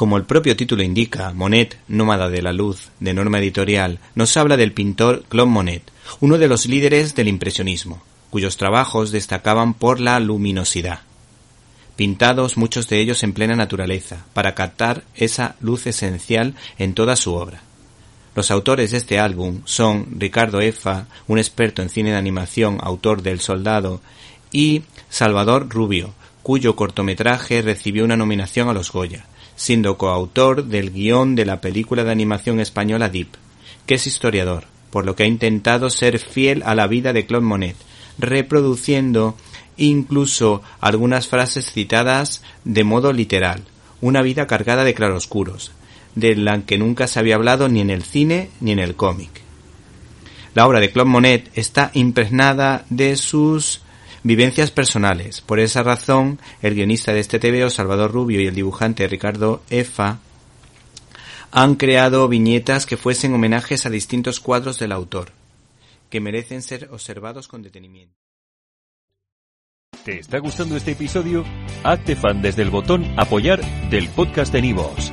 Como el propio título indica, Monet, Nómada de la Luz, de norma editorial, nos habla del pintor Claude Monet, uno de los líderes del impresionismo, cuyos trabajos destacaban por la luminosidad. Pintados muchos de ellos en plena naturaleza, para captar esa luz esencial en toda su obra. Los autores de este álbum son Ricardo Efa, un experto en cine de animación, autor del Soldado, y Salvador Rubio, cuyo cortometraje recibió una nominación a los Goya, siendo coautor del guion de la película de animación española Deep, que es historiador, por lo que ha intentado ser fiel a la vida de Claude Monet, reproduciendo incluso algunas frases citadas de modo literal, una vida cargada de claroscuros, de la que nunca se había hablado ni en el cine ni en el cómic. La obra de Claude Monet está impregnada de sus vivencias personales. Por esa razón, el guionista de este TVO, Salvador Rubio, y el dibujante Ricardo Efa han creado viñetas que fuesen homenajes a distintos cuadros del autor, que merecen ser observados con detenimiento. ¿Te está gustando este episodio? Hazte fan desde el botón Apoyar del podcast de Nivos.